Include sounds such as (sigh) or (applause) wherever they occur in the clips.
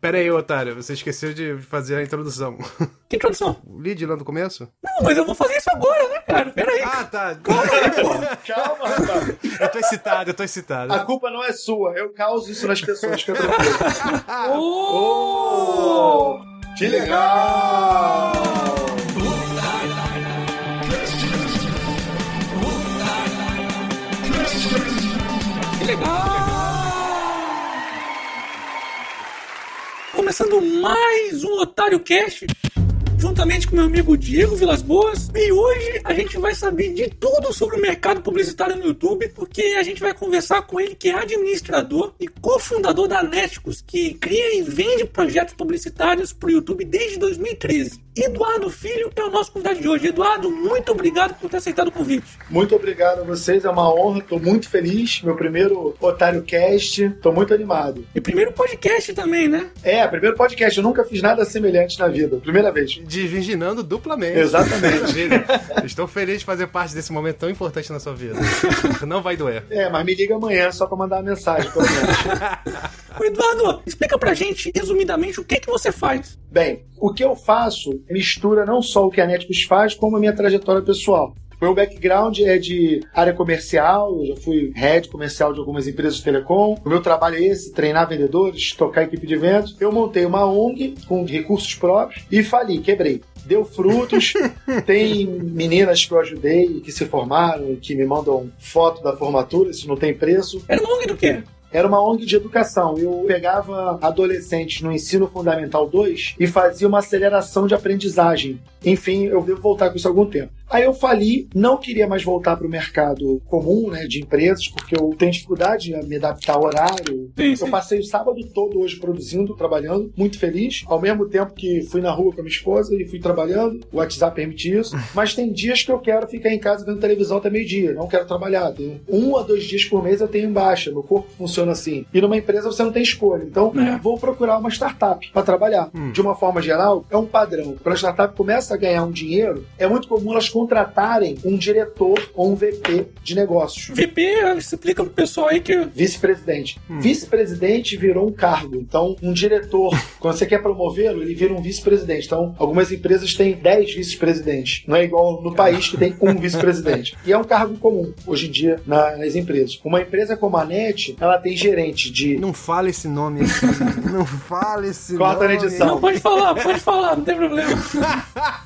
Pera aí, otário, você esqueceu de fazer a introdução. Que introdução? (laughs) O lead lá no começo? Não, mas eu vou fazer isso agora, né, cara? Pera aí. Ah, tá. (laughs) Calma, rapaz. Eu tô excitado, eu tô excitado. A culpa não é sua. Eu causo isso nas pessoas. Fica tranquilo. (laughs) Oh! Que legal! Que legal! Começando mais um Otário Cast, juntamente com meu amigo Diego Vilas Boas. E hoje a gente vai saber de tudo sobre o mercado publicitário no YouTube, porque a gente vai conversar com ele que é administrador e cofundador da Neticos, que cria e vende projetos publicitários para o YouTube desde 2013. Eduardo Filho é o nosso convidado de hoje. Eduardo, muito obrigado por ter aceitado o convite. Muito obrigado a vocês, é uma honra, tô muito feliz. Meu primeiro Otário Cast, tô muito animado. E primeiro podcast também, né? É, primeiro podcast, eu nunca fiz nada semelhante na vida, primeira vez. Diviginando duplamente. Exatamente. (laughs) Estou feliz de fazer parte desse momento tão importante na sua vida. Não vai doer. É, mas me liga amanhã só pra mandar uma mensagem, pelo menos. (laughs) Eduardo, explica pra gente, resumidamente, o que que você faz. Bem, o que eu faço mistura não só o que a Netflix faz, como a minha trajetória pessoal. Meu background é de área comercial, eu já fui head comercial de algumas empresas de telecom. O meu trabalho é esse, treinar vendedores, tocar equipe de eventos. Eu montei uma ONG com recursos próprios e fali, quebrei. Deu frutos, (laughs) tem meninas que eu ajudei, que se formaram, que me mandam foto da formatura, isso não tem preço. Era uma ONG do quê? Era uma ONG de educação. Eu pegava adolescentes no ensino fundamental 2 e fazia uma aceleração de aprendizagem. Enfim, eu devo voltar com isso há algum tempo. Aí eu fali, não queria mais voltar para o mercado comum, né, de empresas, porque eu tenho dificuldade em me adaptar ao horário. Sim, sim. Eu passei o sábado todo hoje produzindo, trabalhando, muito feliz, ao mesmo tempo que fui na rua com a minha esposa e fui trabalhando. O WhatsApp permite isso. (laughs) Mas tem dias que eu quero ficar em casa vendo televisão até meio-dia, não quero trabalhar. Tenho um a dois dias por mês eu tenho baixa, meu corpo funciona assim. E numa empresa você não tem escolha. Então, É. vou procurar uma startup para trabalhar. De uma forma geral, é um padrão. Quando a startup começa a ganhar um dinheiro, é muito comum elas contratarem um diretor ou um VP de negócios. VP, explica pro pessoal aí que. Vice-presidente. Vice-presidente virou um cargo. Então, um diretor, (laughs) quando você quer promovê-lo, ele vira um vice-presidente. Então, algumas empresas têm 10 vice-presidentes. Não é igual no país que tem um vice-presidente. E é um cargo comum hoje em dia na- nas empresas. Uma empresa como a NET, ela tem gerente de. Não fala esse nome. Não fala esse Corta na nome. edição. Não, pode falar, pode falar, não tem problema. (laughs)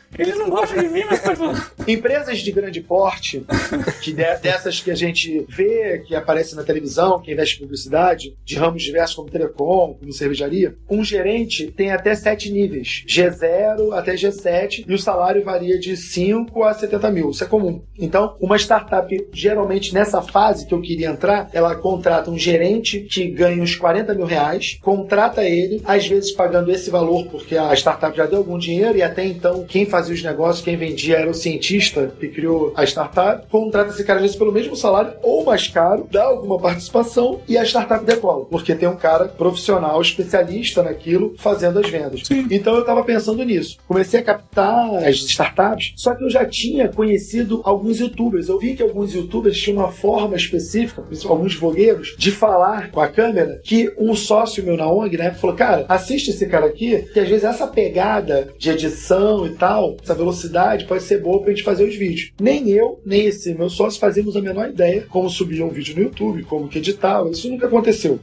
Eles não gostam de mim, mas pode falar. (laughs) Empresas de grande porte, que de- dessas que a gente vê, que aparecem na televisão, que investe em publicidade, de ramos diversos como telecom, como cervejaria, um gerente tem até sete níveis, G0 até G7, e o salário varia de 5 a 70 mil, isso é comum. Então, uma startup, geralmente nessa fase que eu queria entrar, ela contrata um gerente que ganha uns 40 mil reais, contrata ele, às vezes pagando esse valor porque a startup já deu algum dinheiro e até então quem fazia os negócios, quem vendia era o cientista que criou a startup, contrata esse cara às vezes pelo mesmo salário ou mais caro, dá alguma participação e a startup decola, porque tem um cara profissional, especialista naquilo, fazendo as vendas. Então eu estava pensando nisso. Comecei a captar as startups, só que eu já tinha conhecido alguns youtubers. Eu vi que alguns youtubers tinham uma forma específica, alguns vlogueiros, de falar com a câmera que um sócio meu na ONG, né, falou: Cara, assiste esse cara aqui, que às vezes essa pegada de edição e tal, essa velocidade pode ser boa pra gente fazer os vídeos. Nem eu, nem esse meu sócio fazíamos a menor ideia como subir um vídeo no YouTube, como que editava. Isso nunca aconteceu.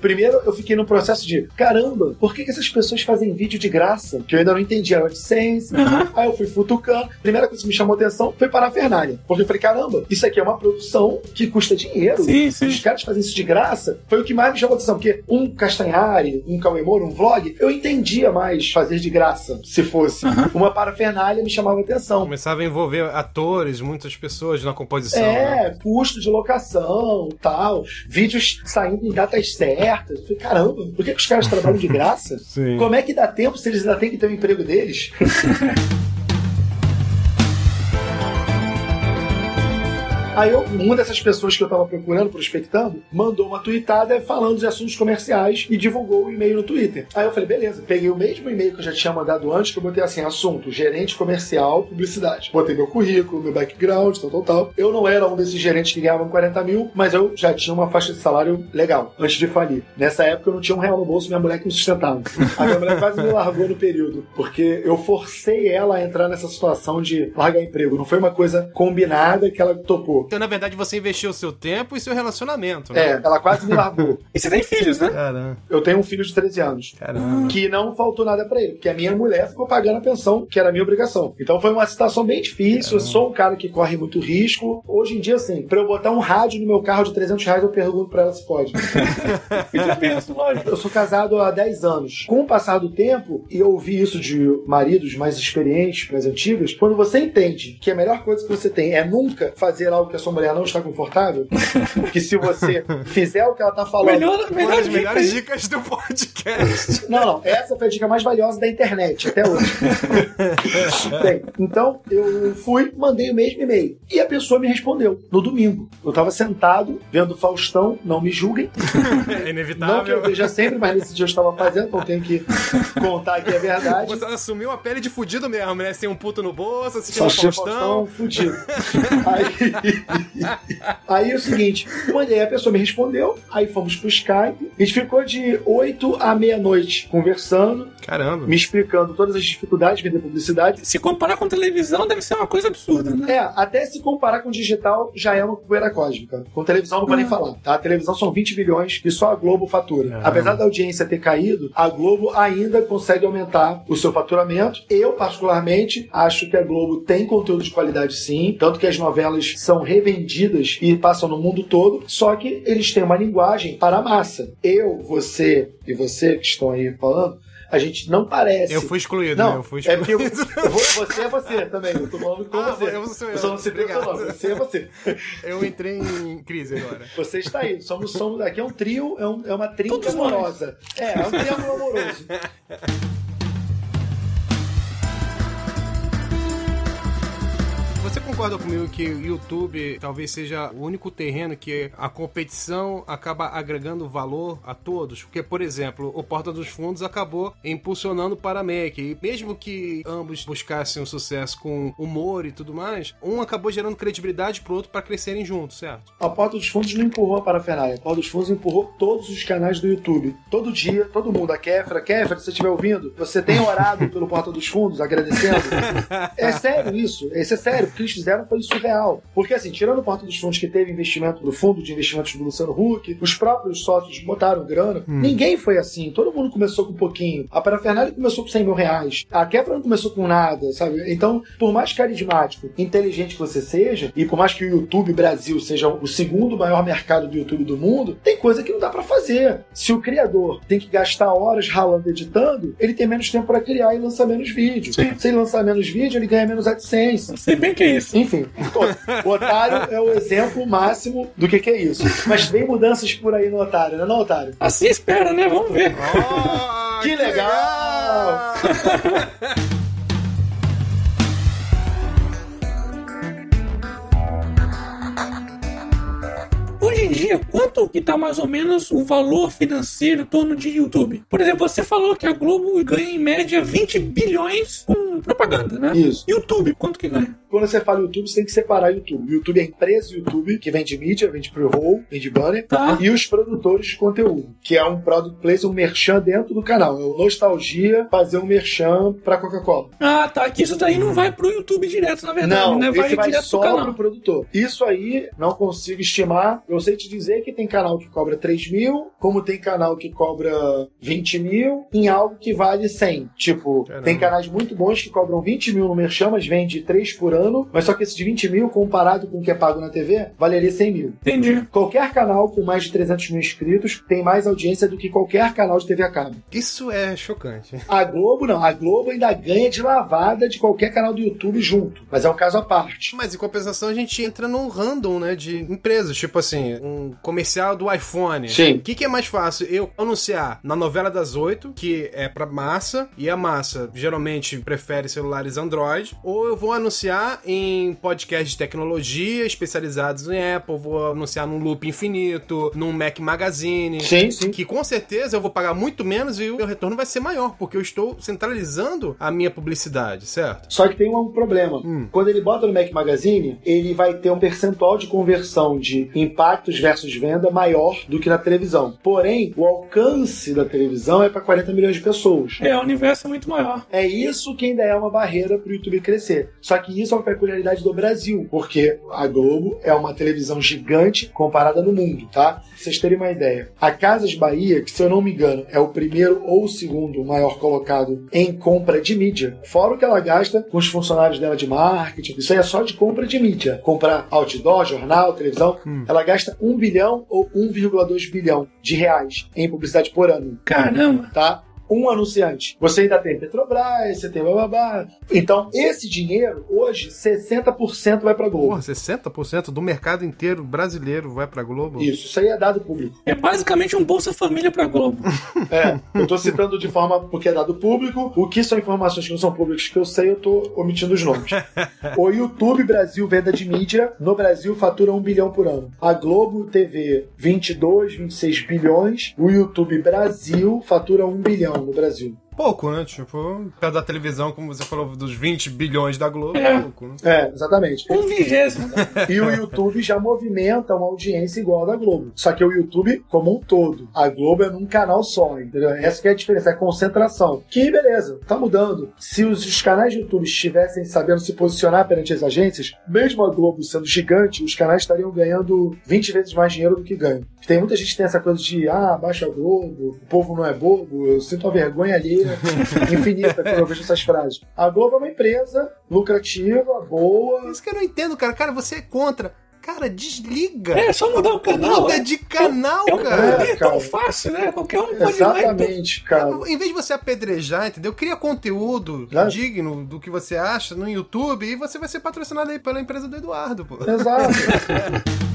Primeiro, eu fiquei no processo de: caramba, por que, que essas pessoas fazem vídeo de graça? Que eu ainda não entendia. Era AdSense. Aí eu fui futucando. Primeira coisa que me chamou atenção foi parafernália. Porque eu falei: caramba, isso aqui é uma produção que custa dinheiro. Sim, sim. Os caras fazem isso de graça. Foi o que mais me chamou atenção. Porque um Castanhari, um Cauê Moura, um vlog, eu entendia mais fazer de graça, se fosse. Uma parafernália me chamava atenção. Começava a envolver atores, muitas pessoas na composição. né? É, custo de locação tal, vídeos saindo em datas certas. Eu falei, caramba, por que, que os caras trabalham de graça? (laughs) Como é que dá tempo se eles ainda têm que ter o emprego deles? (laughs) Aí eu, uma dessas pessoas que eu tava procurando, prospectando, mandou uma tweetada falando de assuntos comerciais e divulgou o e-mail no Twitter. Aí eu falei, beleza, peguei o mesmo e-mail que eu já tinha mandado antes, que eu botei assim, assunto, gerente comercial, publicidade. Botei meu currículo, meu background, tal, tal, tal. Eu não era um desses gerentes que ganhavam 40 mil, mas eu já tinha uma faixa de salário legal, antes de falir. Nessa época eu não tinha um real no bolso, minha mulher que me sustentava. A minha mulher quase me largou no período, porque eu forcei ela a entrar nessa situação de largar emprego. Não foi uma coisa combinada que ela topou. Então, na verdade, você investiu o seu tempo e seu relacionamento, né? É, ela quase me largou. E você tem filhos, né? Caramba, Eu tenho um filho de 13 anos. caramba. Que não faltou nada pra ele, porque a minha mulher ficou pagando a pensão, que era a minha obrigação. Então foi uma situação bem difícil. Eu sou um cara que corre muito risco. Hoje em dia, assim, pra eu botar um rádio no meu carro de 300 reais, eu pergunto pra ela se pode. (laughs) Eu penso, lógico. Eu sou casado há 10 anos. Com o passar do tempo, e eu ouvi isso de maridos mais experientes, mais antigos, quando você entende que a melhor coisa que você tem é nunca fazer algo que a sua mulher não está confortável, que se você (laughs) fizer o que ela tá falando. Melhor, Uma melhor das dica melhores dicas do podcast. (laughs) Não, não. Essa foi a dica mais valiosa da internet até hoje. (laughs) Bem, então eu fui, mandei o mesmo e-mail. E a pessoa me respondeu no domingo. Eu tava sentado, vendo Faustão, não me julguem. É Não que eu inevitável. veja sempre, mas nesse dia eu estava fazendo, então eu tenho que contar que é verdade. Você assumiu a pele de fudido mesmo, né? Sem um puto no bolso, assistindo Só Faustão. Faustão fudido. Aí, (laughs) aí é o seguinte, mandei, a pessoa me respondeu, aí fomos pro Skype, a gente ficou de 8 à meia-noite conversando, Caramba. me explicando todas as dificuldades de vender publicidade. Se comparar com televisão, deve ser uma coisa absurda, né? É, até se comparar com digital, já é uma poeira cósmica. Com televisão não vou nem falar, tá? A televisão são 20 bilhões que só a Globo fatura. Ah. Apesar da audiência ter caído, a Globo ainda consegue aumentar o seu faturamento. Eu, particularmente, acho que a Globo tem conteúdo de qualidade sim, tanto que as novelas são revendidas e passam no mundo todo, só que eles têm uma linguagem para a massa. Eu, você e você que estão aí falando, a gente não parece. Eu fui excluído, né? Não, Eu fui é porque eu, excluído. eu vou- você é você também. Eu tô falando com Ah, você. eu sou eu. só não seu Obrigado. nome. Você é você. Eu entrei em crise agora. Você está aí. Somos, somos aqui é um trio, é, um- é uma trinca amorosa. É, é um triângulo amoroso. Você concorda comigo que o YouTube talvez seja o único terreno que a competição acaba agregando valor a todos? Porque, por exemplo, o Porta dos Fundos acabou impulsionando para a Mac. E mesmo que ambos buscassem um sucesso com humor e tudo mais, um acabou gerando credibilidade pro outro para crescerem juntos, certo? A Porta dos Fundos não empurrou a parafernália. A Porta dos Fundos empurrou todos os canais do YouTube. Todo dia, todo mundo. A Kéfera, Kéfera, se você estiver ouvindo, você tem orado pelo Porta dos Fundos, agradecendo. (laughs) É sério isso. Isso é sério. O que eles fizeram foi surreal. Porque, assim, tirando o Porta dos Fundos que teve investimento do fundo de investimentos do Luciano Huck, os próprios sócios botaram grana. Ninguém foi assim. Todo mundo começou com um pouquinho. A parafernália começou com 100 mil reais. A Kéfera não começou com nada, sabe? Então, por mais carismático, inteligente que você seja, e por mais que o YouTube Brasil seja o segundo maior mercado do YouTube do mundo, tem coisa que não dá pra fazer. Se o criador tem que gastar horas ralando editando, ele tem menos tempo pra criar e lança menos vídeo. Sim. Se ele lançar menos vídeo, ele ganha menos AdSense. Sei bem que isso. Enfim, o otário é o exemplo máximo do que, que é isso. Mas vem mudanças por aí no otário, não é não, otário? Assim espera, né? Vamos ver. Oh, Que legal! Hoje em dia, quanto que tá mais ou menos o valor financeiro em torno de YouTube? Por exemplo, você falou que a Globo ganha em média 20 bilhões com propaganda, né? Isso. YouTube, quanto que ganha? Quando você fala YouTube, você tem que separar YouTube. YouTube é a empresa YouTube, que vende mídia, vende pre-roll, vende banner, Tá. e os produtores de conteúdo, que é um product place, um merchan dentro do canal. É o Nostalgia fazer um merchan pra Coca-Cola. Ah, tá. Que isso daí não vai pro YouTube direto, na verdade, Não, né? esse vai direto só pro pro produtor. Isso aí, não consigo estimar. Eu sei te dizer que tem canal que cobra 3 mil, como tem canal que cobra 20 mil, em algo que vale 100. Tipo, Caramba. tem canais muito bons que cobram 20 mil no Merchan, mas vende 3 por ano, mas só que esse de 20 mil, comparado com o que é pago na TV, valeria 100 mil. Entendi. Qualquer canal com mais de 300 mil inscritos tem mais audiência do que qualquer canal de TV a cabo. Isso é chocante. A Globo não. A Globo ainda ganha de lavada de qualquer canal do YouTube junto. Mas é um caso à parte. Mas em compensação a gente entra num random, né, de empresas. Tipo assim, um comercial do iPhone. Sim. O que, que é mais fácil? Eu anunciar na novela das oito, que é pra massa, e a massa geralmente prefere celulares Android, ou eu vou anunciar em podcast de tecnologia especializados em Apple, vou anunciar num Loop Infinito, num Mac Magazine. Sim, sim. Que com certeza eu vou pagar muito menos e o meu retorno vai ser maior, porque eu estou centralizando a minha publicidade, certo? Só que tem um problema. Hum. Quando ele bota no Mac Magazine, ele vai ter um percentual de conversão de impactos versus venda maior do que na televisão. Porém, o alcance da televisão é para 40 milhões de pessoas. É, o universo é muito maior. É isso que ainda é uma barreira para o YouTube crescer. Só que isso é uma peculiaridade do Brasil, porque a Globo é uma televisão gigante comparada no mundo, tá? Pra vocês terem uma ideia. A Casas Bahia, que se eu não me engano é o primeiro ou o segundo maior colocado em compra de mídia, fora o que ela gasta com os funcionários dela de marketing, isso aí é só de compra de mídia. Comprar outdoor, jornal, televisão, ela gasta 1 bilhão ou 1,2 bilhão de reais em publicidade por ano Caramba. tá? Um anunciante. Você ainda tem Petrobras, você tem bababá. Então, esse dinheiro, hoje, 60% vai pra Globo. Porra, 60% do mercado inteiro brasileiro vai pra Globo? Isso, isso aí é dado público. É basicamente um Bolsa Família pra Globo. (laughs) É, eu tô citando de forma porque é dado público. O que são informações que não são públicas que eu sei, eu tô omitindo os nomes. (laughs) O YouTube Brasil Venda de Mídia, no Brasil, fatura 1 bilhão por ano. A Globo TV, 22, 26 bilhões. O YouTube Brasil fatura 1 bilhão no Brasil. Pouco, né? Tipo, perto da televisão, como você falou, dos 20 bilhões da Globo, É. é pouco, né? É, exatamente. Um vigésimo. E o YouTube já movimenta uma audiência igual a da Globo. Só que o YouTube como um todo. A Globo é num canal só, entendeu? Essa que é a diferença, é a concentração. Que beleza, tá mudando. Se os, os canais de YouTube estivessem sabendo se posicionar perante as agências, mesmo a Globo sendo gigante, os canais estariam ganhando 20 vezes mais dinheiro do que ganham. Tem muita gente que tem essa coisa de, ah, baixa a Globo, o povo não é bobo, eu sinto uma vergonha alheia (laughs) infinita quando eu vejo essas frases. A Globo é uma empresa lucrativa, boa, Isso que eu não entendo, cara. Cara, você é contra. Cara, desliga. É, só mudar o canal. Muda é. de canal, É cara. poder cara. tão fácil, né? Qualquer um pode ir lá Exatamente, cara. Em vez de você apedrejar, entendeu? Cria conteúdo Né? digno do que você acha no YouTube e você vai ser patrocinado aí pela empresa do Eduardo, pô. Exato. (laughs)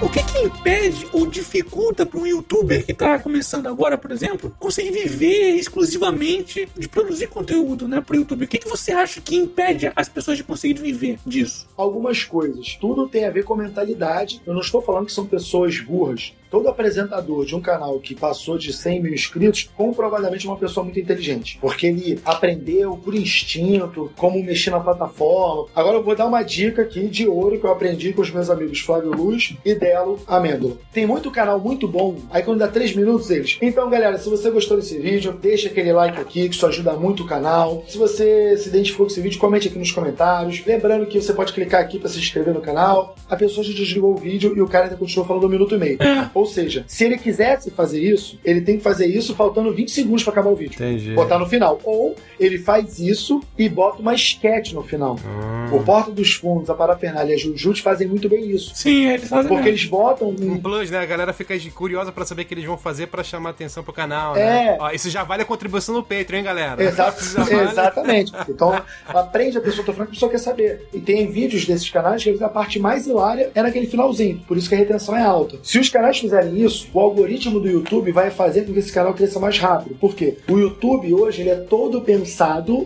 O que que impede ou dificulta para um youtuber que está começando agora, por exemplo, conseguir viver exclusivamente de produzir conteúdo, né, pro YouTube? O que que você acha que impede as pessoas de conseguir viver disso? Algumas coisas. Tudo tem a ver com mentalidade. Eu não estou falando que são pessoas burras. Todo apresentador de um canal que passou de 100 mil inscritos, comprovadamente é uma pessoa muito inteligente. Porque ele aprendeu por instinto como mexer na plataforma. Agora eu vou dar uma dica aqui de ouro que eu aprendi com os meus amigos Flávio Luz e Delo Amêndola. Tem muito canal muito bom. Aí quando dá 3 minutos eles. Então, galera, se você gostou desse vídeo, deixa aquele like aqui, que isso ajuda muito o canal. Se você se identificou com esse vídeo, comente aqui nos comentários. Lembrando que você pode clicar aqui para se inscrever no canal. A pessoa já desligou o vídeo e o cara ainda continuou falando um minuto e meio. (laughs) Ou seja, se ele quisesse fazer isso, ele tem que fazer isso faltando 20 segundos para acabar o vídeo. Entendi. Botar no final. Ou ele faz isso e bota uma sketch no final. Hum. O Porta dos Fundos, a Parafernália e a Jujutsu fazem muito bem isso. Sim, eles fazem Porque mesmo. eles botam Um um plus, né? A galera fica curiosa pra saber o que eles vão fazer pra chamar atenção pro canal, É. né? Ó, isso já vale a contribuição no Patreon, hein, galera? Exato, (laughs) vale. exatamente. Então, aprende a pessoa, tô falando que a pessoa quer saber. E tem vídeos desses canais que a parte mais hilária é naquele finalzinho. Por isso que a retenção é alta. Se os canais fizerem isso, o algoritmo do YouTube vai fazer com que esse canal cresça mais rápido. Por quê? O YouTube hoje ele é todo pensado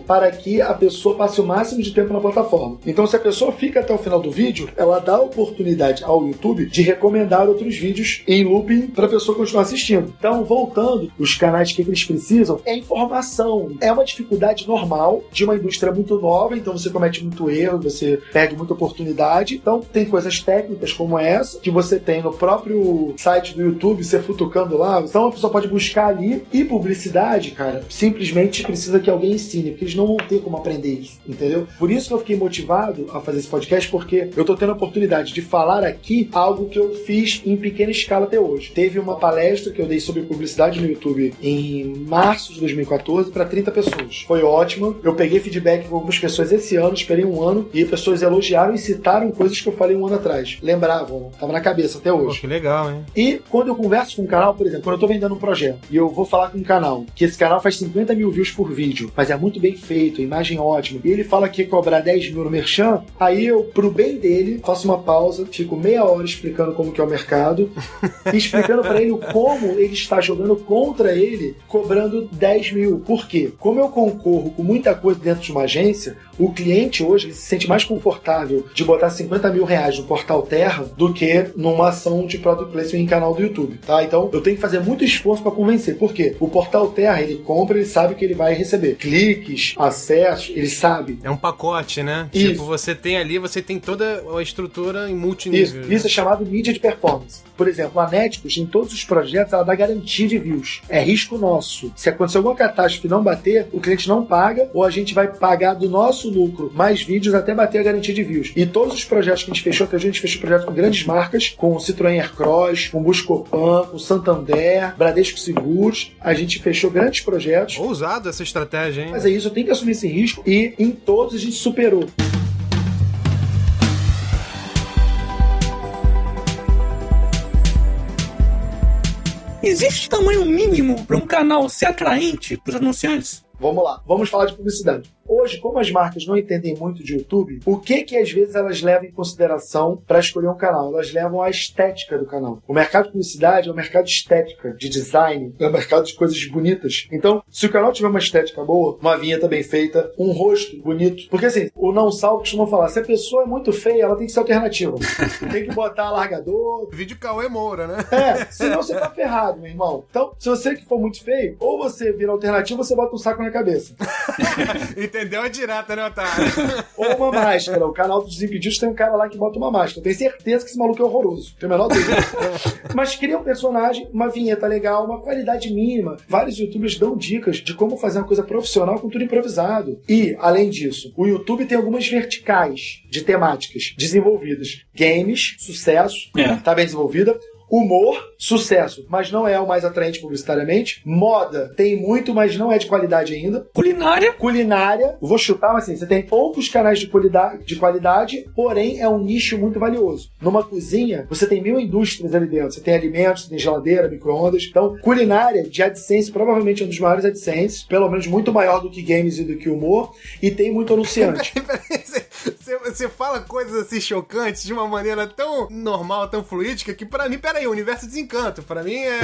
para que a pessoa passe o máximo de tempo na plataforma. Então, se a pessoa fica até o final do vídeo, ela dá oportunidade ao YouTube de recomendar outros vídeos em looping para a pessoa continuar assistindo. Então, voltando, os canais que eles precisam é informação. É uma dificuldade normal de uma indústria muito nova, então você comete muito erro, você perde muita oportunidade. Então, tem coisas técnicas como essa que você tem no próprio site do YouTube, você futucando lá. Então, a pessoa pode buscar ali. E publicidade, cara, simplesmente precisa que alguém ensine, porque eles não vão ter como aprender isso, entendeu? Por isso que eu fiquei motivado a fazer esse podcast, porque eu tô tendo a oportunidade de falar aqui algo que eu fiz em pequena escala até hoje. Teve uma palestra que eu dei sobre publicidade no YouTube em março de 2014 para 30 pessoas. Foi ótima. Eu peguei feedback com algumas pessoas esse ano, esperei um ano, e pessoas elogiaram e citaram coisas que eu falei um ano atrás. Lembravam, tava na cabeça até Pô, hoje. que legal, hein? E E quando eu converso com um canal, por exemplo, quando eu tô vendendo um projeto e eu vou falar com um canal que esse canal faz 50 mil views por vídeo, mas é muito bem feito, imagem ótima, e ele fala que ia cobrar 10 mil no Merchan, aí eu, pro bem dele, faço uma pausa, fico meia hora explicando como que é o mercado, e (laughs) explicando para ele como ele está jogando contra ele, cobrando 10 mil. Por quê? Como eu concorro com muita coisa dentro de uma agência, o cliente hoje se sente mais confortável de botar 50 mil reais no portal Terra do que numa ação de product placement em canal do YouTube, tá? Então eu tenho que fazer muito esforço para convencer. Por quê? O portal Terra ele compra, ele sabe que ele vai receber cliques, acessos, ele sabe. É um pacote, né? Isso. Tipo, você tem ali, você tem toda a estrutura em multinível. Isso, isso é chamado mídia de performance. Por exemplo, a Netflix, em todos os projetos, ela dá garantia de views. É risco nosso. Se acontecer alguma catástrofe e não bater, o cliente não paga, ou a gente vai pagar do nosso lucro mais vídeos até bater a garantia de views. E todos os projetos que a gente fechou, que a gente fechou projetos com grandes marcas, com Citroën Aircross, com Buscopan, com Santander, Bradesco Seguros, a gente fechou grandes projetos. Ousado essa estratégia, Mas é isso, eu tenho que assumir esse risco e em todos a gente superou. Existe tamanho mínimo para um canal ser atraente para os anunciantes? Vamos lá, vamos falar de publicidade. Hoje, como as marcas não entendem muito de YouTube, o que que às vezes elas levam em consideração para escolher um canal? Elas levam a estética do canal. O mercado de publicidade é um mercado de estética, de design, é um mercado de coisas bonitas. Então, se o canal tiver uma estética boa, uma vinheta bem feita, um rosto bonito, porque assim, o não salvo costuma falar, se a pessoa é muito feia, ela tem que ser alternativa. (laughs) tem que botar alargador. Vídeo Cauê Moura, né? É, senão você tá ferrado, meu irmão. Então, se você que for muito feio, ou você vira alternativa, ou você bota um saco na cabeça. (laughs) Entendeu a direta, né, Otário? (laughs) Ou uma máscara. O canal dos Desimpedidos tem um cara lá que bota uma máscara. Eu tenho certeza que esse maluco é horroroso. Tem a menor dúvida. (laughs) Mas cria um personagem, uma vinheta legal, uma qualidade mínima. Vários youtubers dão dicas de como fazer uma coisa profissional com tudo improvisado. E, além disso, o YouTube tem algumas verticais de temáticas desenvolvidas. Games, sucesso, É. tá bem desenvolvida. Humor, sucesso, mas não é o mais atraente publicitariamente. Moda, tem muito, mas não é de qualidade ainda. Culinária, Culinária, vou chutar, mas assim, você tem poucos canais de qualidade, de qualidade, porém é um nicho muito valioso. Numa cozinha, você tem mil indústrias ali dentro. Você tem alimentos, você tem geladeira, micro-ondas. Então, culinária de AdSense, provavelmente é um dos maiores AdSense, pelo menos muito maior do que games e do que humor, e tem muito anunciante. (laughs) Você- fala coisas assim chocantes de uma maneira tão normal, tão fluídica, que pra mim, peraí, o universo desencanto. Pra mim, é,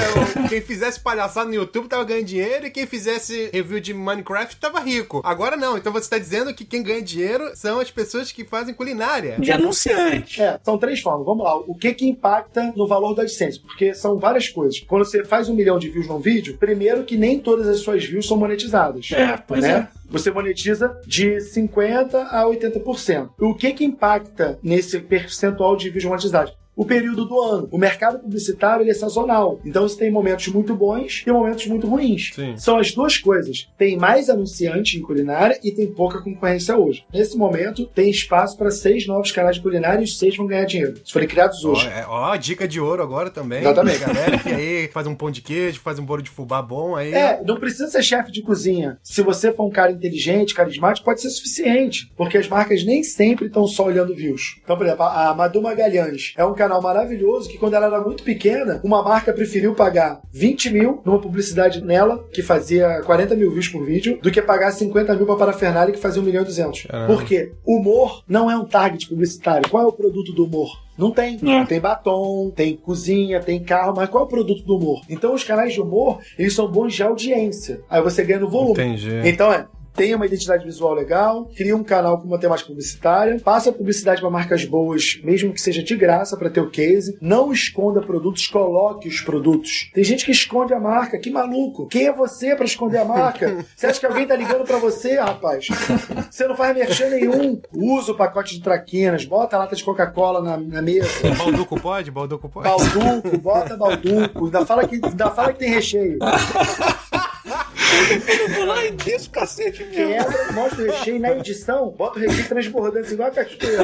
o- (laughs) quem fizesse palhaçada no YouTube tava ganhando dinheiro e quem fizesse review de Minecraft tava rico. Agora não, então você tá dizendo que quem ganha dinheiro são as pessoas que fazem culinária. de anunciante. É, são três formas. Vamos lá. O que que impacta no valor do AdSense? Porque são várias coisas. Quando você faz um milhão de views num vídeo, primeiro que nem todas as suas views são monetizadas. É, pois né? Você monetiza de 50% a 80%. O que que impacta nesse percentual de monetizados? O período do ano. O mercado publicitário ele é sazonal. Então você tem momentos muito bons e momentos muito ruins. Sim. São as duas coisas. Tem mais anunciante em culinária e tem pouca concorrência hoje. Nesse momento, tem espaço para seis novos canais de culinária e os seis vão ganhar dinheiro. Se forem criados Ó, hoje. é, ó, dica de ouro agora também. Exatamente. Galera que aí faz um pão de queijo, faz um bolo de fubá bom aí. É, não precisa ser chefe de cozinha. Se você for um cara inteligente, carismático, pode ser suficiente. Porque as marcas nem sempre estão só olhando views. Então, por exemplo, a Madu Magalhães é um canal maravilhoso que quando ela era muito pequena, uma marca preferiu pagar 20 mil numa publicidade nela, que fazia 40 mil views por vídeo, do que pagar 50 mil pra parafernália que fazia 1 milhão e 200. Caramba. Por quê? Humor não é um target publicitário. Qual é o produto do humor? Não tem. É. Tem batom, tem cozinha, tem carro, mas qual é o produto do humor? Então os canais de humor, eles são bons de audiência. Aí você ganha no volume. Entendi. Então é, tenha uma identidade visual legal, cria um canal com uma temática publicitária, passa publicidade para marcas boas, mesmo que seja de graça para ter o case, não esconda produtos, coloque os produtos. Tem gente que esconde a marca, que maluco. Quem é você para esconder a marca? (laughs) Você acha que alguém tá ligando para você, rapaz? Você não faz merchan nenhum. Usa o pacote de traquinas, bota a lata de Coca-Cola na, na mesa. Balduco pode? Balduco pode? Balduco, bota balduco, ainda fala que, ainda fala que tem recheio. (laughs) Eu vou lá e disso, cacete mesmo. Quebra, mostra o recheio na edição, bota o recheio transbordando igual a cachoeira.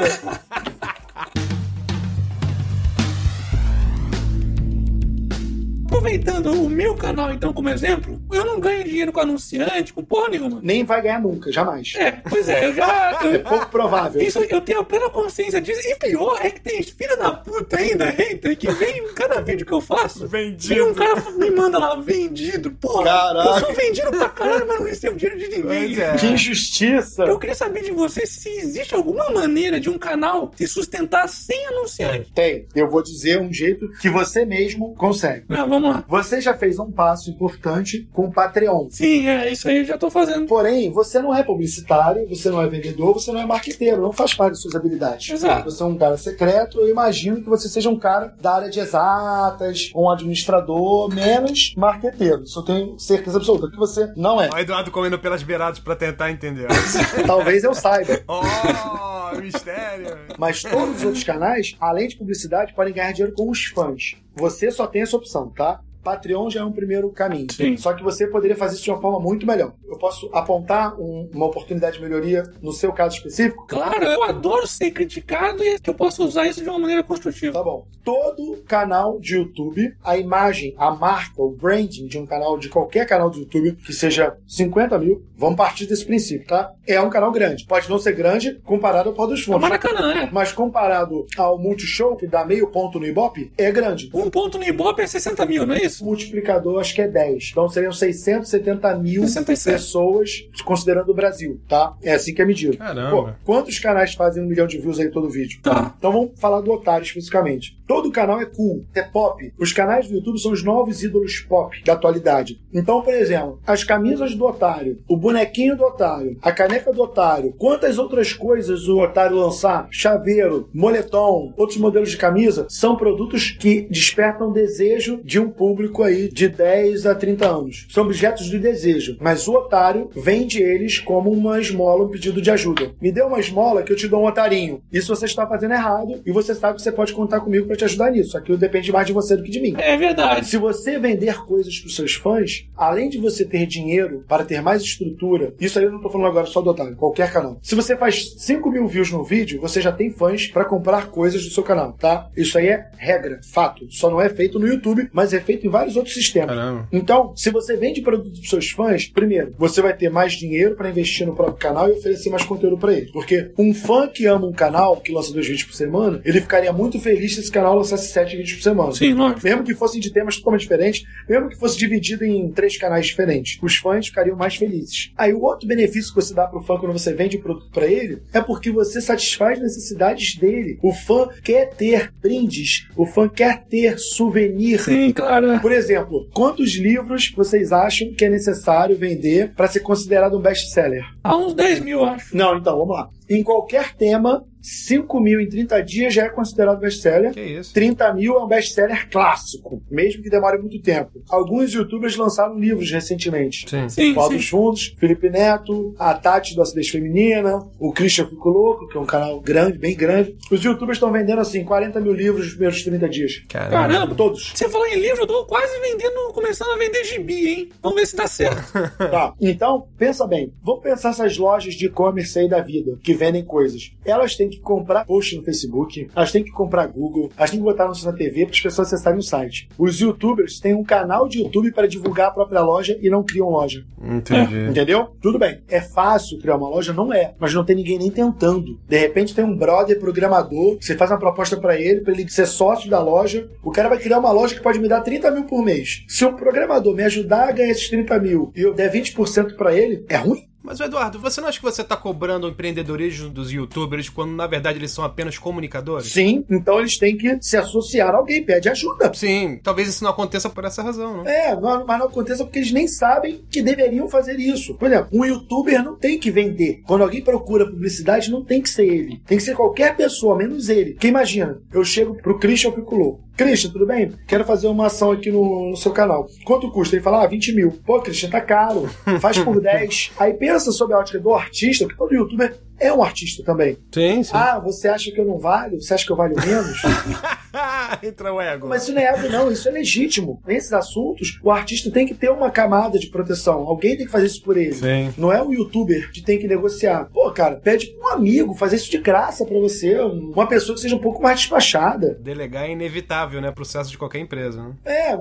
Aproveitando o meu canal, então, como exemplo, eu não ganho dinheiro com anunciante, com porra nenhuma. Nem vai ganhar nunca, jamais. É, pois é, eu já. (laughs) É Eu, pouco provável. isso eu tenho a plena consciência disso. E pior é que tem filha da puta ainda, hater, que vem em cada vídeo que eu faço. Vendido. Vem um cara me manda lá, vendido. Porra, Caraca. eu sou vendido pra caralho, mas não recebo dinheiro de ninguém. É. Que injustiça. Eu queria saber de você se existe alguma maneira de um canal se sustentar sem anunciante. Tem. Eu vou dizer um jeito que você mesmo consegue. Ah, vamos lá. Você já fez um passo importante com o Patreon. Sim, é isso aí eu já tô fazendo. Porém, você não é publicitário, você não é vendedor, você não é marqueteiro, não faz parte das suas habilidades. Exato. Você é um cara secreto, eu imagino que você seja um cara da área de exatas, um administrador, menos marqueteiro. Isso eu tenho certeza absoluta que você não é. O Eduardo comendo pelas beiradas pra tentar entender. (laughs) Talvez eu saiba. oh, mistério. Mas todos os outros canais, além de publicidade, podem ganhar dinheiro com os fãs. Você só tem essa opção, tá? Patreon já é um primeiro caminho. Sim. Só que você poderia fazer isso de uma forma muito melhor. Eu posso apontar um- uma oportunidade de melhoria no seu caso específico? Claro, eu adoro ser criticado e que eu posso usar isso de uma maneira construtiva. Tá bom. Todo canal de YouTube, a imagem, a marca, o branding de um canal, de qualquer canal do YouTube, que seja 50 mil, vamos partir desse princípio, tá? É um canal grande. Pode não ser grande comparado ao Pó dos É Fundos. Maracanã, é. Mas comparado ao Multishow, que dá meio ponto no Ibope, é grande. Um ponto no Ibope é 60 mil, não é isso? O multiplicador acho que é 10. Então seriam 670 mil 67. pessoas, considerando o Brasil, tá? É assim que é medido. Caramba. Pô, quantos canais fazem um milhão de views aí todo vídeo? Tá. Então vamos falar do Otário especificamente. Todo canal é cool, é pop. Os canais do YouTube são os novos ídolos pop da atualidade. Então, por exemplo, as camisas do Otário, o bonequinho do Otário, a caneca do Otário, quantas outras coisas o Otário lançar, chaveiro, moletom, outros modelos de camisa, são produtos que despertam desejo de um público aí de 10 a 30 anos. São objetos de desejo, mas o Otário vende eles como uma esmola, um pedido de ajuda. Me dê uma esmola que eu te dou um otarinho. Isso você está fazendo errado e você sabe que você pode contar comigo para te ajudar nisso. Aquilo depende mais de você do que de mim. É verdade. Se você vender coisas para seus fãs, além de você ter dinheiro para ter mais estrutura, isso aí eu não tô falando agora só do Otário, qualquer canal. Se você faz 5 mil views no vídeo, você já tem fãs para comprar coisas do seu canal, tá? Isso aí é regra, fato. Só não é feito no YouTube, mas é feito em vários outros sistemas. Caramba. Então, se você vende produtos para seus fãs, primeiro, você vai ter mais dinheiro para investir no próprio canal e oferecer mais conteúdo para eles. Porque um fã que ama um canal, que lança dois vídeos por semana, ele ficaria muito feliz se esse canal lançasse sete vídeos por semana. Sim, lógico. Mesmo que fossem de temas totalmente diferentes, mesmo que fosse dividido em três canais diferentes, os fãs ficariam mais felizes. Aí o outro benefício que você dá pro fã quando você vende o produto para ele é porque você satisfaz necessidades dele. O fã quer ter brindes, o fã quer ter souvenir. Sim, claro. Por exemplo, quantos livros vocês acham que é necessário vender para ser considerado um best-seller? Há uns 10 mil, acho. Não, então, vamos lá. Em qualquer tema, 5 mil em 30 dias já é considerado best-seller. Que isso? 30 mil é um best-seller clássico, mesmo que demore muito tempo. Alguns youtubers lançaram livros recentemente. Sim. Sim, Paulo sim. dos Fundos, Felipe Neto, a Tati do Acidez Feminina, o Christian Fico Louco, que é um canal grande, bem grande. Os youtubers estão vendendo assim 40 mil livros nos primeiros 30 dias. Caramba. Caramba. Todos. Você falou em livro, eu tô quase vendendo, começando a vender gibi, hein? Vamos ver se tá certo. (laughs) Tá. Então, pensa bem. Vamos pensar essas lojas de e-commerce aí da vida, que vendem coisas. Elas têm que comprar post no Facebook, elas têm que comprar Google, elas têm que botar anúncio na TV para as pessoas acessarem o site. Os youtubers têm um canal de YouTube para divulgar a própria loja e não criam loja. Entendi. Entendeu? Tudo bem. É fácil criar uma loja? Não é. Mas não tem ninguém nem tentando. De repente tem um brother programador, você faz uma proposta pra ele, pra ele ser sócio da loja. O cara vai criar uma loja que pode me dar 30 mil por mês. Se um programador me ajudar a ganhar esses 30 mil e eu der 20% pra ele, é ruim? Mas, Eduardo, você não acha que você tá cobrando o empreendedorismo dos youtubers quando, na verdade, eles são apenas comunicadores? Sim. Então eles têm que se associar a alguém, pede ajuda. Sim, talvez isso não aconteça por essa razão, né? É, mas mas não aconteça porque eles nem sabem que deveriam fazer isso. Por exemplo, um youtuber não tem que vender. Quando alguém procura publicidade, não tem que ser ele. Tem que ser qualquer pessoa, menos ele. Porque imagina, eu chego pro Christian, eu fico louco. Christian, tudo bem? Quero fazer uma ação aqui no, no seu canal. Quanto custa? Ele fala, ah, 20 mil. Pô, Christian, tá caro. Faz por (laughs) 10. Aí pensa sobre a ótica do artista, porque todo youtuber é um artista também. Sim, sim. Ah, você acha que eu não valho? Você acha que eu valho menos? (laughs) Entra o ego. Mas isso não é ego, não, isso é legítimo. Nesses assuntos, o artista tem que ter uma camada de proteção. Alguém tem que fazer isso por ele. Sim. Não é o youtuber que tem que negociar. Pô, cara, pede pra um amigo fazer isso de graça pra você. Uma pessoa que seja um pouco mais despachada. Delegar é inevitável, né? Processo de qualquer empresa, né? É.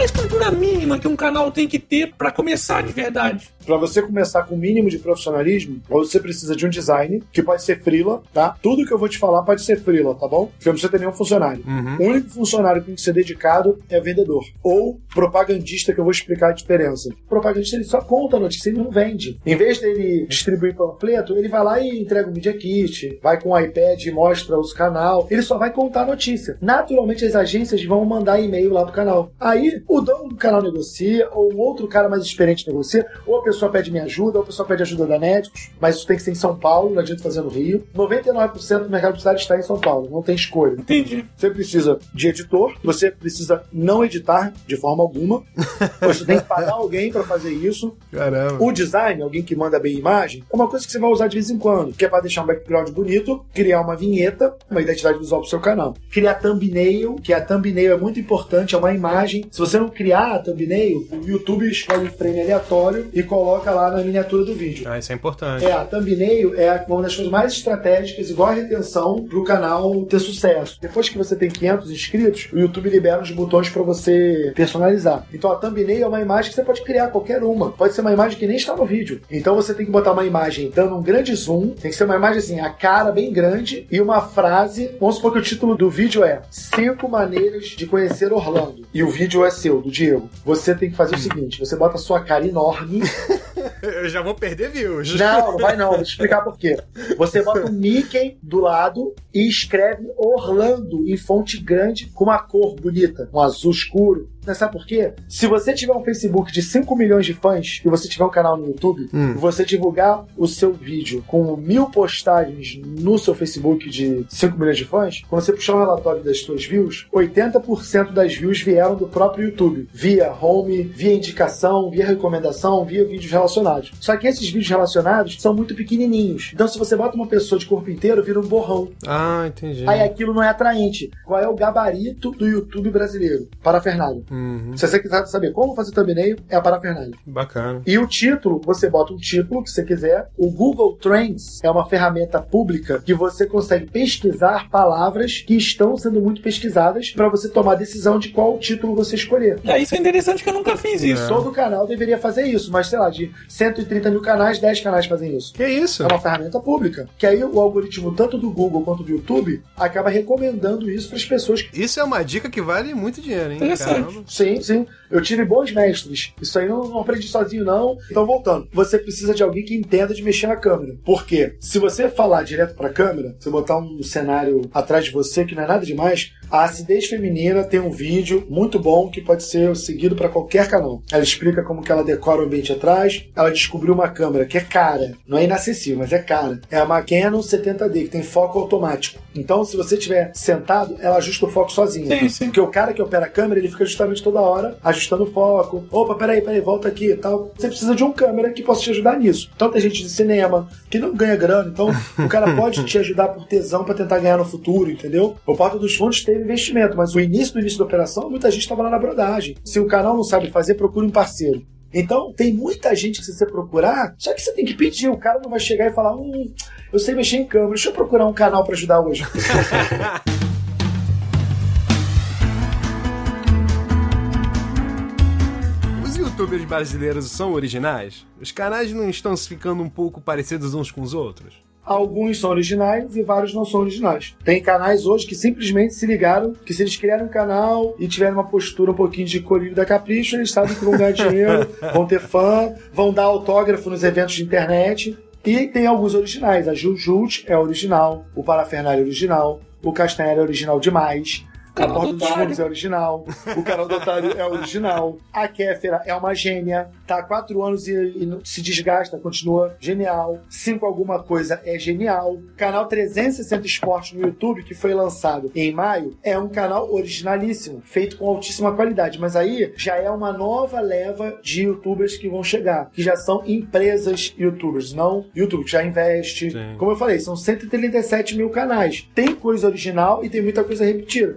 que é a estrutura mínima que um canal tem que ter para começar de verdade? Para você começar com o mínimo de profissionalismo, você precisa de um design, que pode ser freela, tá? Tudo que eu vou te falar pode ser freela, tá bom? Porque não precisa ter nenhum funcionário. Uhum. O único funcionário que tem que ser dedicado é vendedor. Ou propagandista, que eu vou explicar a diferença. O propagandista, ele só conta a notícia, ele não vende. Em vez dele distribuir panfleto, ele vai lá e entrega o Media Kit, vai com o iPad e mostra os canal. Ele só vai contar a notícia. Naturalmente, as agências vão mandar e-mail lá pro canal. Aí, o dono do canal negocia, ou um outro cara mais experiente negocia, ou a pessoa pede minha ajuda, ou a pessoa pede ajuda da Netflix, mas isso tem que ser em São Paulo, não adianta fazer no Rio. 99% do mercado publicitário está em São Paulo, não tem escolha. Entendi. Você precisa de editor, você precisa não editar de forma alguma. (laughs) Você tem que pagar alguém para fazer isso. Caramba. O design, alguém que manda bem imagem, é uma coisa que você vai usar de vez em quando, que é para deixar um background bonito, criar uma vinheta, uma identidade visual pro seu canal. Criar thumbnail, que a thumbnail é muito importante, é uma imagem. Se você não criar a thumbnail, o YouTube escolhe um frame aleatório e coloca lá na miniatura do vídeo. Ah, isso é importante. É, a thumbnail é uma das coisas mais estratégicas, igual a retenção, pro canal ter sucesso. Depois que você tem 500 inscritos, o YouTube libera os botões para você personalizar. Então a thumbnail é uma imagem que você pode criar qualquer uma. Pode ser uma imagem que nem está no vídeo. Então você tem que botar uma imagem dando um grande zoom, tem que ser uma imagem assim, a cara bem grande e uma frase. Vamos supor que o título do vídeo é Cinco maneiras de conhecer Orlando. E o vídeo é seu, do Diego. Você tem que fazer o seguinte: você bota a sua cara enorme. (laughs) Eu já vou perder views. Não, não vai não. (laughs) Vou te explicar por quê. Você bota o Mickey do lado e escreve Orlando em fonte grande com uma cor bonita, um azul escuro. Sabe por quê? Se você tiver um Facebook de 5 milhões de fãs e você tiver um canal no YouTube, Hum. e você divulgar o seu vídeo com mil postagens no seu Facebook de 5 milhões de fãs, quando você puxar o relatório das suas views, 80% das views vieram do próprio YouTube. Via home, via indicação, via recomendação, via vídeos relacionados. Só que esses vídeos relacionados são muito pequenininhos. Então se você bota uma pessoa de corpo inteiro, vira um borrão. Ah, entendi. Aí aquilo não é atraente. Qual é o gabarito do YouTube brasileiro? Parafernália. Uhum. Se você quiser saber como fazer thumbnail, é a parafernália. Bacana. E o título, você bota um título que você quiser. O Google Trends é uma ferramenta pública que você consegue pesquisar palavras que estão sendo muito pesquisadas para você tomar a decisão de qual título você escolher. É, isso é interessante que eu nunca fiz isso. Todo canal deveria fazer isso, mas sei lá, de 130 mil canais, 10 canais fazem isso. Que isso? É uma ferramenta pública. Que aí o algoritmo, tanto do Google quanto do YouTube, acaba recomendando isso para as pessoas Isso é uma dica que vale muito dinheiro, hein? Interessante. Caramba. Sim, sim. Eu tive bons mestres. Isso aí não, não aprendi sozinho, não. Então, voltando. Você precisa de alguém que entenda de mexer na câmera. Por quê? Se você falar direto pra câmera, se botar um cenário atrás de você, que não é nada demais, a acidez feminina tem um vídeo muito bom que pode ser seguido para qualquer canal. Ela explica como que ela decora o ambiente atrás. Ela descobriu uma câmera que é cara. Não é inacessível, mas é cara. É uma Canon 70D, que tem foco automático. Então, se você estiver sentado, ela ajusta o foco sozinha. Sim, sim. Porque o cara que opera a câmera, ele fica justamente toda hora ajustando o foco. Opa, peraí, peraí, volta aqui e tal. Você precisa de um câmera que possa te ajudar nisso. Então tem gente de cinema que não ganha grana, então o cara (laughs) pode te ajudar por tesão pra tentar ganhar no futuro, entendeu? O Porta dos Fundos teve investimento, mas o início do início da operação, muita gente estava lá na brodagem. Se o canal não sabe fazer, procure um parceiro. Então, tem muita gente que se você procurar, só que você tem que pedir. O cara não vai chegar e falar: Hum, eu sei mexer em câmera, deixa eu procurar um canal pra ajudar hoje. (laughs) youtubers brasileiros são originais? Os canais não estão ficando um pouco parecidos uns com os outros? Alguns são originais e vários não são originais. Tem canais hoje que simplesmente se ligaram que se eles criarem um canal e tiverem uma postura um pouquinho de colírio da capricho, eles sabem que vão ganhar dinheiro, (laughs) vão ter fã, vão dar autógrafo nos eventos de internet. E tem alguns originais. A Jujut é original, o Parafernália é original, o Castanheira é original demais. A Canal Porta do dos. Fundos é original. O canal do Otário é original. A Kéfera é uma gênia. Tá há quatro anos e, e se desgasta, continua genial. Cinco alguma coisa é genial. Canal 360 Esporte no YouTube, que foi lançado em maio, é um canal originalíssimo, feito com altíssima qualidade. Mas aí já é uma nova leva de youtubers que vão chegar, que já são empresas youtubers, não YouTube que já investe. Sim. Como eu falei, são 137 mil canais. Tem coisa original e tem muita coisa repetida.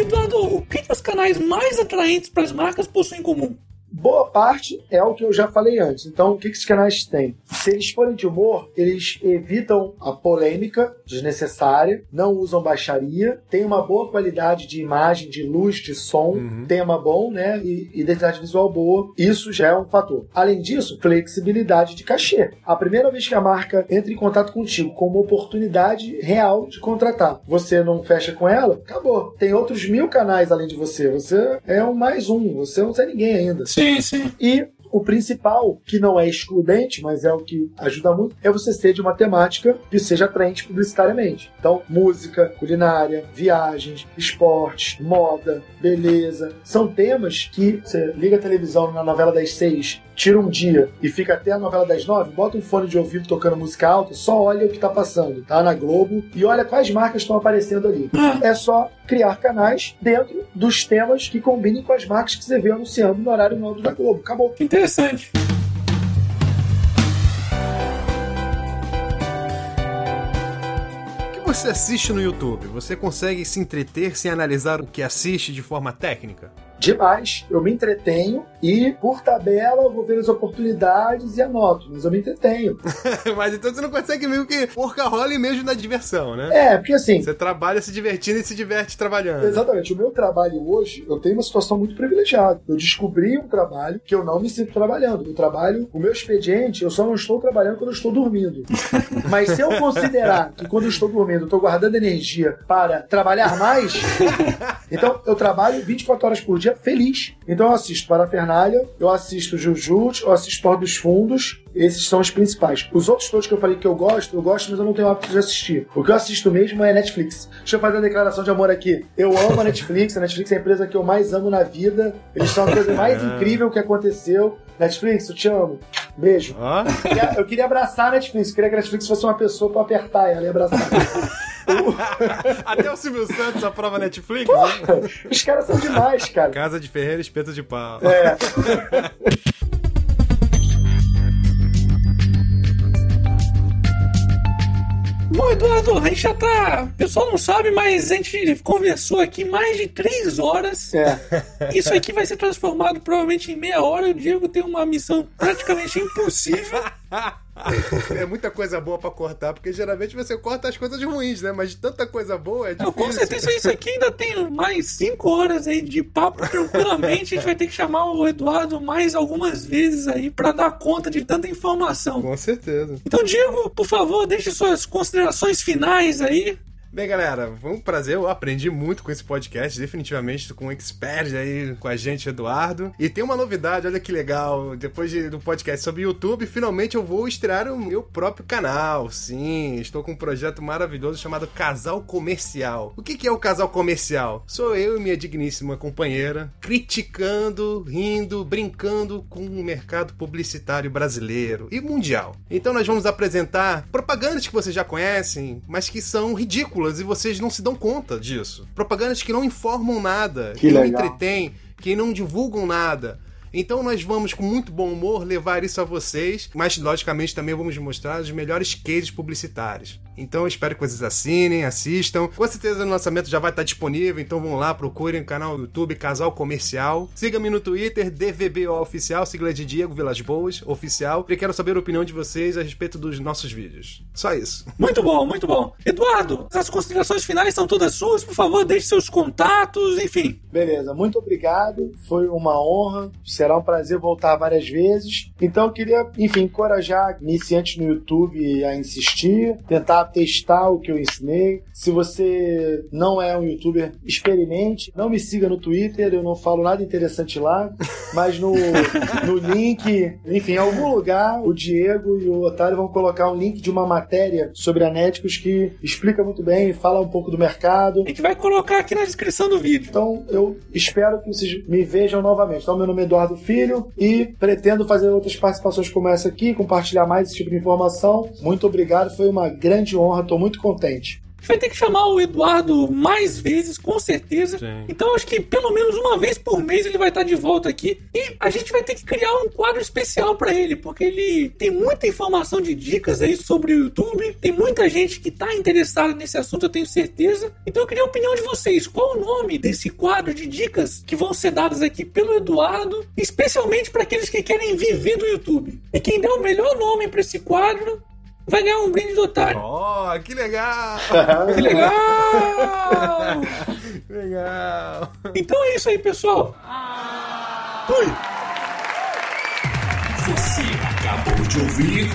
Eduardo, o que, os canais mais atraentes para as marcas possuem em comum? Boa parte é o que eu já falei antes. Então, o que, que esses canais têm? Se eles forem de humor, eles evitam a polêmica desnecessária, não usam baixaria, tem uma boa qualidade de imagem, de luz, de som, Uhum. tema bom, né? E identidade visual boa. Isso já é um fator. Além disso, flexibilidade de cachê. A primeira vez que a marca entra em contato contigo com uma oportunidade real de contratar, você não fecha com ela, acabou. Tem outros mil canais além de você. Você é um mais um. Você não é ninguém ainda. Sim, sim. E o principal, que não é excludente, mas é o que ajuda muito, é você ser de uma temática que seja atraente publicitariamente. Então, música, culinária, viagens, esportes, moda, beleza. São temas que você liga a televisão na novela das seis, tira um dia e fica até a novela das nove, bota um fone de ouvido tocando música alta, só olha o que tá passando, tá? Na Globo, e olha quais marcas estão aparecendo ali. É só criar canais dentro dos temas que combinem com as marcas que você vê anunciando no horário novo da Globo. Acabou. Interessante. O que você assiste no YouTube? Você consegue se entreter sem analisar o que assiste de forma técnica? Demais. Eu me entretenho e, por tabela, eu vou ver as oportunidades e anoto. Mas eu me entretenho. (laughs) Mas então você não consegue meio que workaholic mesmo na diversão, né? É, porque assim. Você trabalha se divertindo e se diverte trabalhando. Exatamente. O meu trabalho hoje, eu tenho uma situação muito privilegiada. Eu descobri um trabalho que eu não me sinto trabalhando. O trabalho, o meu expediente, eu só não estou trabalhando quando eu estou dormindo. (laughs) Mas se eu considerar que quando eu estou dormindo, eu estou guardando energia para trabalhar mais, (laughs) então eu trabalho 24 horas por dia feliz. Então eu assisto Parafernália, eu assisto Jujutsu, eu assisto Porta dos Fundos, esses são os principais. Os outros todos que eu falei que eu gosto, eu gosto, mas eu não tenho hábito de assistir. O que eu assisto mesmo é Netflix. Deixa eu fazer uma declaração de amor aqui. Eu amo a Netflix, a Netflix é a empresa que eu mais amo na vida. Eles são a coisa mais incrível que aconteceu. Netflix, eu te amo. Beijo. Ó, Queria- Eu queria abraçar a Netflix, eu queria que a Netflix fosse uma pessoa pra apertar ela e abraçar. (laughs) até o Silvio Santos aprova Netflix. né? Os caras são demais, cara. Casa de Ferreira, espeto de pau. É. (laughs) Bom, Eduardo, a gente já tá. O pessoal não sabe, mas a gente conversou aqui mais de três horas. É. Isso aqui vai ser transformado provavelmente em meia hora. O Diego tem uma missão praticamente impossível. (laughs) É muita coisa boa pra cortar, porque geralmente você corta as coisas ruins, né? Mas tanta coisa boa é Não, difícil. com certeza isso aqui ainda tem mais cinco horas aí de papo tranquilamente. A gente vai ter que chamar o Eduardo mais algumas vezes aí pra dar conta de tanta informação. Com certeza. Então, Diego, por favor, deixe suas considerações finais aí. Bem, galera, foi um prazer. Eu aprendi muito com esse podcast, definitivamente, com um expert aí com a gente, Eduardo. E tem uma novidade, olha que legal. Depois de- do podcast sobre YouTube, finalmente eu vou estrear o meu próprio canal. Sim, estou com um projeto maravilhoso chamado Casal Comercial. O que é o Casal Comercial? Sou eu e minha digníssima companheira criticando, rindo, brincando com o mercado publicitário brasileiro e mundial. Então nós vamos apresentar propagandas que vocês já conhecem, mas que são ridículas e vocês não se dão conta disso. Propagandas que não informam nada, Que que, não entretêm, que não divulgam nada. Então nós vamos com muito bom humor levar isso a vocês, mas logicamente também vamos mostrar os melhores cases publicitários. Então eu espero que vocês assinem, assistam. Com certeza o lançamento já vai estar disponível, então vão lá, procurem o canal do YouTube Casal Comercial. Siga-me no Twitter, DVBO Oficial, sigla de Diego Vilas Boas, oficial. E quero saber a opinião de vocês a respeito dos nossos vídeos. Só isso. Muito bom, muito bom. Eduardo, as considerações finais são todas suas. Por favor, deixe seus contatos, enfim. Beleza, muito obrigado. Foi uma honra. Será um prazer voltar várias vezes. Então eu queria, enfim, encorajar iniciantes no YouTube a insistir, tentar testar o que eu ensinei. Se você não é um youtuber, experimente. Não me siga no Twitter, eu não falo nada interessante lá. (laughs) Mas no, no link, enfim, em algum lugar, o Diego e o Otário vão colocar um link de uma matéria sobre anéticos que explica muito bem, fala um pouco do mercado. A gente vai colocar aqui na descrição do vídeo. Então eu espero que vocês me vejam novamente. Então, meu nome é Eduardo Filho e pretendo fazer outras participações como essa aqui, compartilhar mais esse tipo de informação. Muito obrigado, foi uma grande honra, estou muito contente. gente vai ter que chamar o Eduardo mais vezes, com certeza. Sim. Então acho que pelo menos uma vez por mês ele vai estar de volta aqui. E a gente vai ter que criar um quadro especial para ele, porque ele tem muita informação de dicas aí sobre o YouTube. Tem muita gente que tá interessada nesse assunto, eu tenho certeza. Então eu queria a opinião de vocês. Qual o nome desse quadro de dicas que vão ser dadas aqui pelo Eduardo, especialmente para aqueles que querem viver do YouTube? E quem der o melhor nome para esse quadro vai ganhar um brinde do otário. Oh, (laughs) que legal! Que legal! legal! Então é isso aí, pessoal. Fui! Você acabou de ouvir